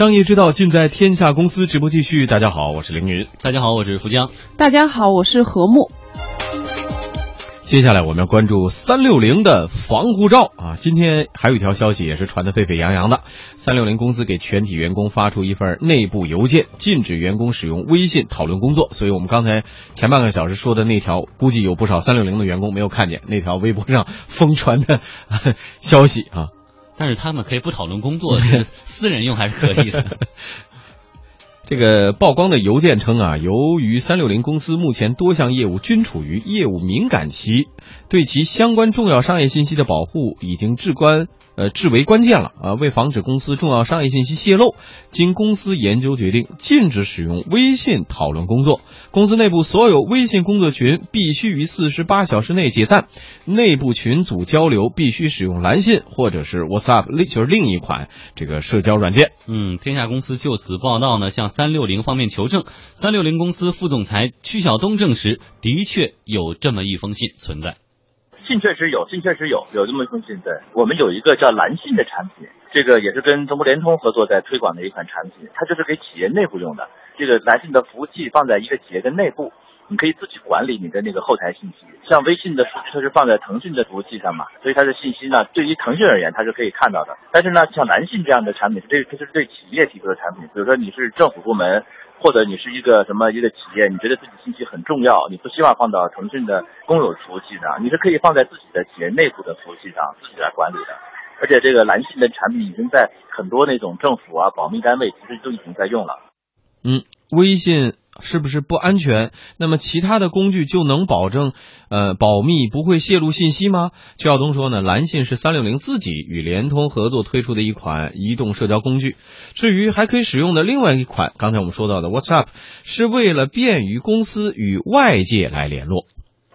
商业之道尽在天下公司直播继续。大家好，我是凌云。大家好，我是福江。大家好，我是何木。接下来我们要关注三六零的防护罩啊！今天还有一条消息也是传得沸沸扬扬的，三六零公司给全体员工发出一份内部邮件，禁止员工使用微信讨论工作。所以我们刚才前半个小时说的那条，估计有不少三六零的员工没有看见那条微博上 疯传的消息啊。但是他们可以不讨论工作，是 私人用还是可以的。这个曝光的邮件称啊，由于三六零公司目前多项业务均处于业务敏感期，对其相关重要商业信息的保护已经至关。呃，至为关键了啊！为防止公司重要商业信息泄露，经公司研究决定，禁止使用微信讨论工作。公司内部所有微信工作群必须于四十八小时内解散，内部群组交流必须使用蓝信或者是 WhatsApp，另就是另一款这个社交软件。嗯，天下公司就此报道呢，向三六零方面求证。三六零公司副总裁曲晓东证实，的确有这么一封信存在。信确实有，信确实有，有这么一封信。对我们有一个叫蓝信的产品，这个也是跟中国联通合作在推广的一款产品，它就是给企业内部用的。这个蓝信的服务器放在一个企业的内部，你可以自己管理你的那个后台信息。像微信的数据它是放在腾讯的服务器上嘛，所以它的信息呢，对于腾讯而言它是可以看到的。但是呢，像蓝信这样的产品，这这是对企业提供的产品，比如说你是政府部门。或者你是一个什么一个企业，你觉得自己信息很重要，你不希望放到腾讯的公有服务器上，你是可以放在自己的企业内部的服务器上自己来管理的。而且这个蓝信的产品已经在很多那种政府啊、保密单位其实都已经在用了。嗯，微信。是不是不安全？那么其他的工具就能保证呃保密不会泄露信息吗？曲晓东说呢，蓝信是三六零自己与联通合作推出的一款移动社交工具。至于还可以使用的另外一款，刚才我们说到的 WhatsApp，是为了便于公司与外界来联络。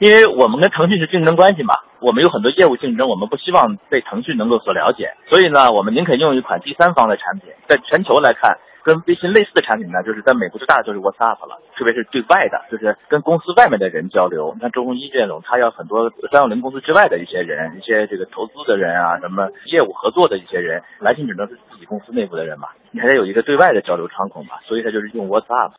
因为我们跟腾讯是竞争关系嘛，我们有很多业务竞争，我们不希望被腾讯能够所了解，所以呢，我们宁肯用一款第三方的产品，在全球来看。跟微信类似的产品呢，就是在美国最大的就是 WhatsApp 了，特别是对外的，就是跟公司外面的人交流。你看周鸿祎这种，他要很多三六零公司之外的一些人，一些这个投资的人啊，什么业务合作的一些人，来信只能是自己公司内部的人嘛，你还得有一个对外的交流窗口嘛，所以他就是用 WhatsApp。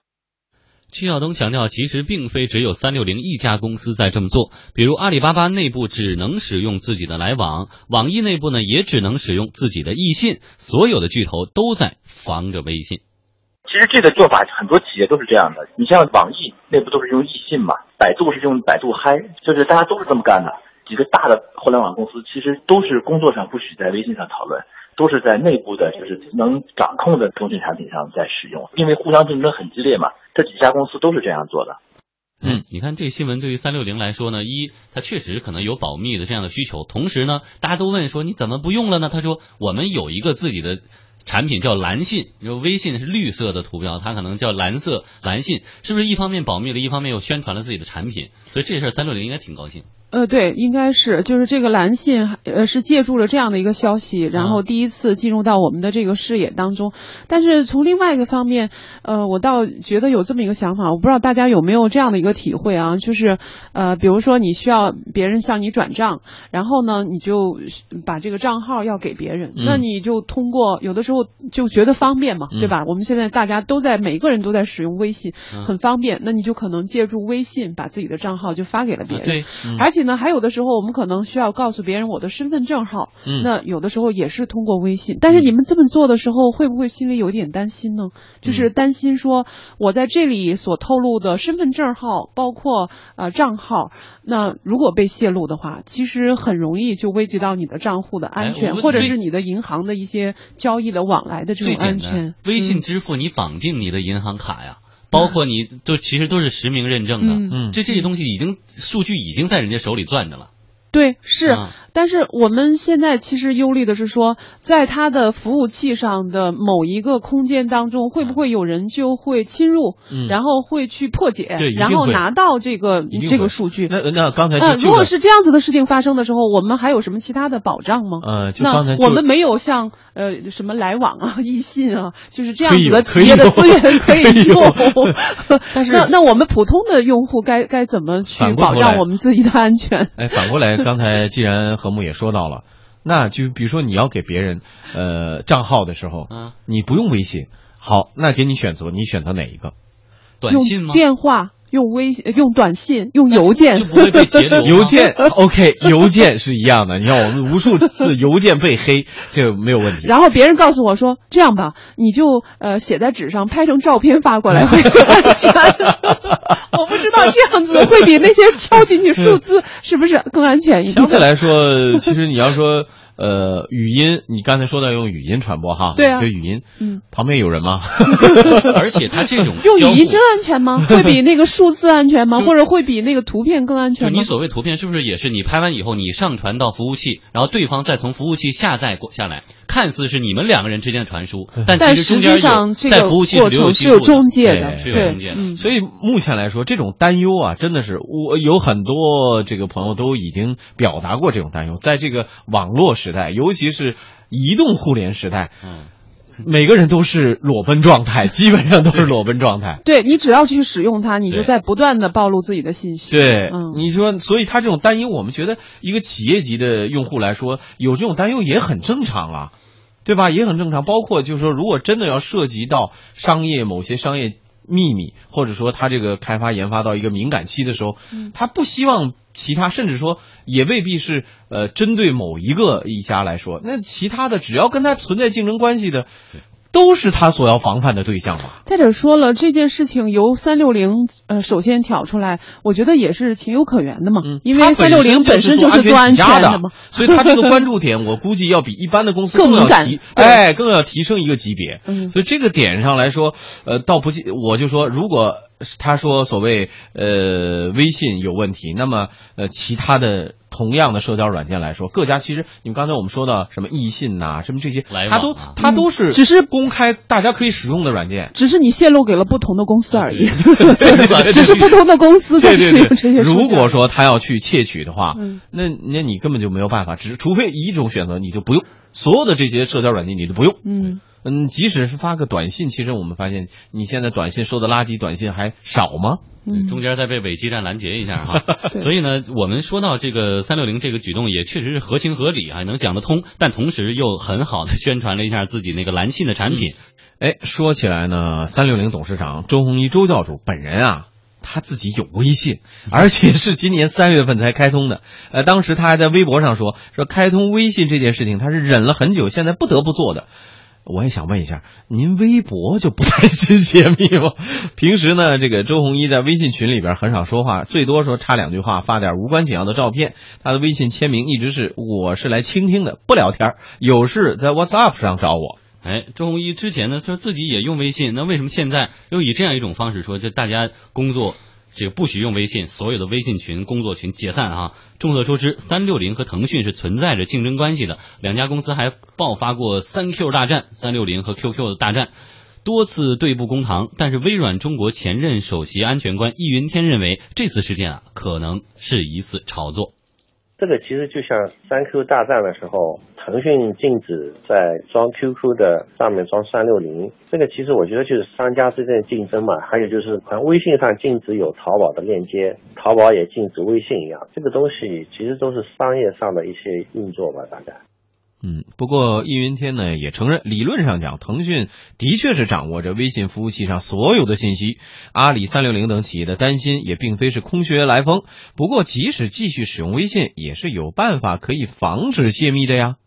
曲晓东强调，其实并非只有三六零一家公司在这么做。比如阿里巴巴内部只能使用自己的来往，网易内部呢也只能使用自己的易信，所有的巨头都在防着微信。其实这个做法很多企业都是这样的。你像网易内部都是用易信嘛，百度是用百度嗨，就是大家都是这么干的。几个大的互联网公司其实都是工作上不许在微信上讨论。都是在内部的，就是能掌控的通讯产品上在使用，因为互相竞争很激烈嘛。这几家公司都是这样做的。嗯，你看这个新闻对于三六零来说呢，一它确实可能有保密的这样的需求，同时呢，大家都问说你怎么不用了呢？他说我们有一个自己的产品叫蓝信，就微信是绿色的图标，它可能叫蓝色蓝信，是不是一方面保密了，一方面又宣传了自己的产品？所以这事儿三六零应该挺高兴。呃，对，应该是，就是这个蓝信，呃，是借助了这样的一个消息，然后第一次进入到我们的这个视野当中。但是从另外一个方面，呃，我倒觉得有这么一个想法，我不知道大家有没有这样的一个体会啊，就是，呃，比如说你需要别人向你转账，然后呢，你就把这个账号要给别人，那你就通过有的时候就觉得方便嘛，对吧？我们现在大家都在每个人都在使用微信，很方便，那你就可能借助微信把自己的账号就发给了别人，对，而且。那还有的时候，我们可能需要告诉别人我的身份证号。嗯，那有的时候也是通过微信。但是你们这么做的时候，会不会心里有一点担心呢？就是担心说，我在这里所透露的身份证号，包括呃账号，那如果被泄露的话，其实很容易就危及到你的账户的安全，或者是你的银行的一些交易的往来的这种安全。微信支付你绑定你的银行卡呀。包括你都其实都是实名认证的，嗯，这这些东西已经数据已经在人家手里攥着了。对，是，但是我们现在其实忧虑的是说，在它的服务器上的某一个空间当中，会不会有人就会侵入，然后会去破解，然后拿到这个这个数据？那那刚才如果是这样子的事情发生的时候，我们还有什么其他的保障吗？呃，那我们没有像呃什么来往啊、易信啊，就是这样子的企业的资源可以用。但是那那我们普通的用户该该怎么去保障我们自己的安全？哎，反过来。刚才既然何木也说到了，那就比如说你要给别人呃账号的时候，嗯，你不用微信，好，那给你选择，你选择哪一个？短信吗？电话、用微信、用短信、用邮件就，不会被截留吗。邮件 OK，邮件是一样的。你看我们无数次邮件被黑，这个没有问题。然后别人告诉我说：“这样吧，你就呃写在纸上，拍成照片发过来会更安全。”我不知道这样子会比那些敲进去数字是不是更安全一点？相对来说，其实你要说呃语音，你刚才说到用语音传播哈，对啊就语音，嗯，旁边有人吗？而且它这种用语音真安全吗？会比那个数字安全吗？或者会比那个图片更安全吗就你？所谓图片，是不是也是你拍完以后，你上传到服务器，然后对方再从服务器下载过下来，看似是你们两个人之间的传输，但但实际其实中间有上这个在服务器过是有。中介的，是有中介的嗯，所以目前来说，这种担忧啊，真的是我有很多这个朋友都已经表达过这种担忧。在这个网络时代，尤其是移动互联时代，嗯，每个人都是裸奔状态，基本上都是裸奔状态。对你只要去使用它，你就在不断的暴露自己的信息。对，嗯你说，所以他这种担忧，我们觉得一个企业级的用户来说，有这种担忧也很正常啊，对吧？也很正常。包括就是说，如果真的要涉及到商业某些商业秘密，或者说他这个开发研发到一个敏感期的时候，嗯他不希望其他，甚至说也未必是呃针对某一个一家来说，那其他的只要跟他存在竞争关系的，都是他所要防范的对象嘛。再者说了，这件事情由三六零呃首先挑出来，我觉得也是情有可原的嘛，嗯，因为三六零本身就是做安全的嘛。所以他这个关注点，我估计要比一般的公司更敏感提，对哎，更要提升一个级别。嗯所以这个点上来说，呃，倒不记，我就说，如果他说所谓呃微信有问题，那么呃其他的同样的社交软件来说，各家其实你们刚才我们说的什么易信呐、什么这些来，它都它都是嗯只是公开大家可以使用的软件。只是你泄露给了不同的公司而已，对对。对 只是不同的公司在 使用这些如果说他要去窃取的话，嗯。那那你根本就没有办法，只除非一种选择，你就不用所有的这些社交软件，你就不用。嗯，嗯，即使是发个短信，其实我们发现你现在短信收的垃圾短信还少吗？嗯中间再被伪基站拦截一下哈。对所以呢，我们说到这个三六零这个举动也确实是合情合理啊，能讲得通，但同时又很好的宣传了一下自己那个蓝信的产品。哎，说起来呢，三六零董事长周鸿祎周教主本人啊，他自己有微信，而且是今年三月份才开通的。呃，当时他还在微博上说，说开通微信这件事情他是忍了很久，现在不得不做的。我也想问一下，您微博就不担心泄密吗？平时呢，这个周鸿祎在微信群里边很少说话，最多说插两句话，发点无关紧要的照片。他的微信签名一直是“我是来倾听的，不聊天，有事在 WhatsApp 上找我”。哎，周鸿祎之前呢说自己也用微信，那为什么现在又以这样一种方式说，就大家工作这个不许用微信，所有的微信群、工作群解散啊？众所周知，三六零和腾讯是存在着竞争关系的，两家公司还爆发过三 Q 大战，三六零和 QQ 的大战。多次对簿公堂，但是微软中国前任首席安全官易云天认为，这次事件啊可能是一次炒作。这个其实就像三 Q 大战的时候，腾讯禁止在装 QQ 的上面装三六零，这个其实我觉得就是商家之间的竞争嘛。还有就是，好像微信上禁止有淘宝的链接，淘宝也禁止微信一样，这个东西其实都是商业上的一些运作吧，大概。嗯，不过易云天呢也承认，理论上讲，腾讯的确是掌握着微信服务器上所有的信息。阿里、三六零等企业的担心也并非是空穴来风。不过，即使继续使用微信，也是有办法可以防止泄密的呀。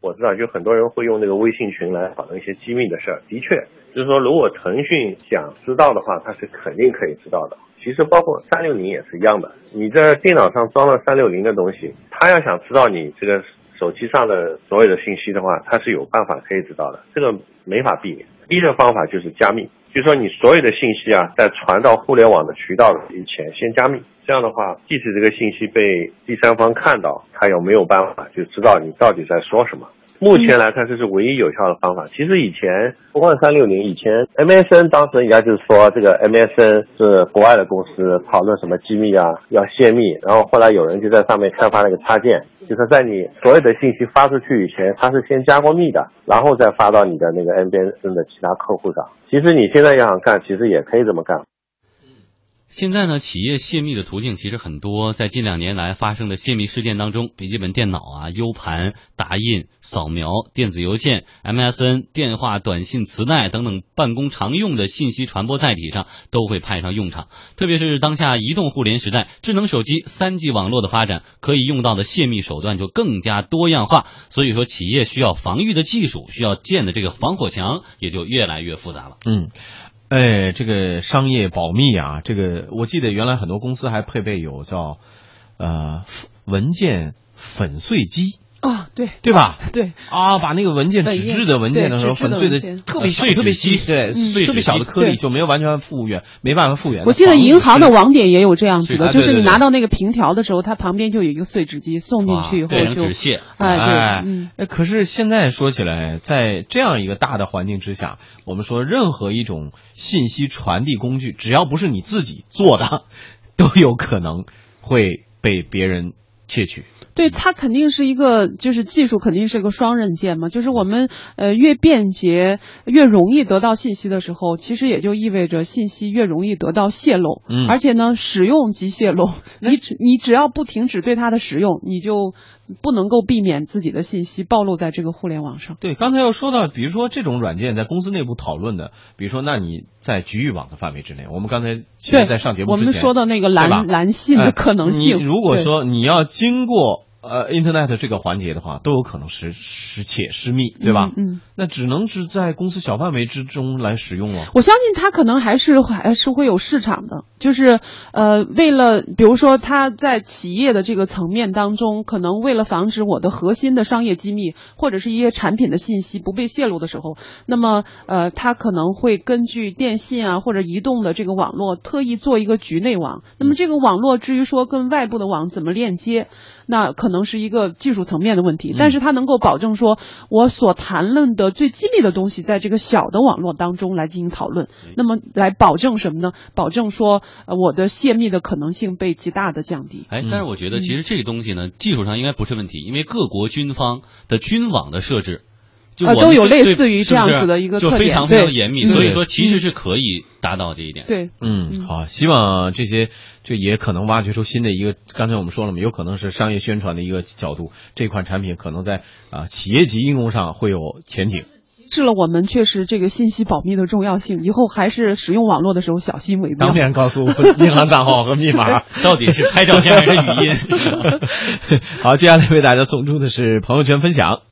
我知道，就很多人会用那个微信群来访问一些机密的事儿。的确，就是说，如果腾讯想知道的话，它是肯定可以知道的。其实，包括三六零也是一样的。你在电脑上装了三六零的东西，他要想知道你这个手机上的所有的信息的话，它是有办法可以知道的。这个没法避免。第一个方法就是加密，就是说你所有的信息啊，在传到互联网的渠道以前先加密。这样的话，即使这个信息被第三方看到，他有没有办法就知道你到底在说什么？目前来看，这是唯一有效的方法。其实以前不光三六零，以前 MSN 当时人家就是说这个 MSN 是国外的公司讨论什么机密啊，要泄密。然后后来有人就在上面开发了一个插件，就是在你所有的信息发出去以前，它是先加过密的，然后再发到你的那个 MSN 的其他客户上。其实你现在要想干，其实也可以这么干。现在呢，企业泄密的途径其实很多。在近两年来发生的泄密事件当中，笔记本电脑啊、U 盘、打印、扫描、电子邮件、MSN、电话、短信、磁带等等办公常用的信息传播载体上都会派上用场。特别是当下移动互联时代，智能手机、三 G 网络的发展，可以用到的泄密手段就更加多样化。所以说，企业需要防御的技术，需要建的这个防火墙也就越来越复杂了。嗯。哎，这个商业保密啊，这个我记得原来很多公司还配备有叫呃文件粉碎机。啊，对对吧？对啊，把那个文件纸质的文件的时候粉碎的特别小、特别细，对，特别小的颗粒就没有完全复原，没办法复原。我记得银行的网点也有这样子的，就是你拿到那个凭条的时候，它旁边就有一个碎纸机，送进去以后就纸屑。哎，哎，可是现在说起来，在这样一个大的环境之下，我们说任何一种信息传递工具，只要不是你自己做的，都有可能会被别人窃取。对，它肯定是一个，就是技术肯定是一个双刃剑嘛。就是我们呃越便捷、越容易得到信息的时候，其实也就意味着信息越容易得到泄露。嗯，而且呢，使用即泄露。你只你只要不停止对它的使用，你就不能够避免自己的信息暴露在这个互联网上。对，刚才又说到，比如说这种软件在公司内部讨论的，比如说，那你在局域网的范围之内，我们刚才其实在上节目之前我们说到那个蓝蓝信的可能性，如果说你要经过。呃，Internet 这个环节的话，都有可能是失窃、失密，对吧？嗯，那只能是在公司小范围之中来使用了。我相信它可能还是还是会有市场的，就是呃，为了比如说它在企业的这个层面当中，可能为了防止我的核心的商业机密或者是一些产品的信息不被泄露的时候，那么呃，它可能会根据电信啊或者移动的这个网络，特意做一个局内网。那么这个网络至于说跟外部的网怎么链接，那可。能是一个技术层面的问题，但是它能够保证说，我所谈论的最机密的东西，在这个小的网络当中来进行讨论，那么来保证什么呢？保证说，呃，我的泄密的可能性被极大的降低。哎，但是我觉得其实这个东西呢，技术上应该不是问题，因为各国军方的军网的设置。呃，都有类似于这样子的一个特点，就非常非常严密，所以说其实是可以达到这一点。对，嗯，好，希望这些这也可能挖掘出新的一个，刚才我们说了嘛，有可能是商业宣传的一个角度，这款产品可能在啊企业级应用上会有前景。提示了我们确实这个信息保密的重要性，以后还是使用网络的时候小心为妙。当面告诉银行账号和密码，到底是拍照片还是语音？好，接下来为大家送出的是朋友圈分享。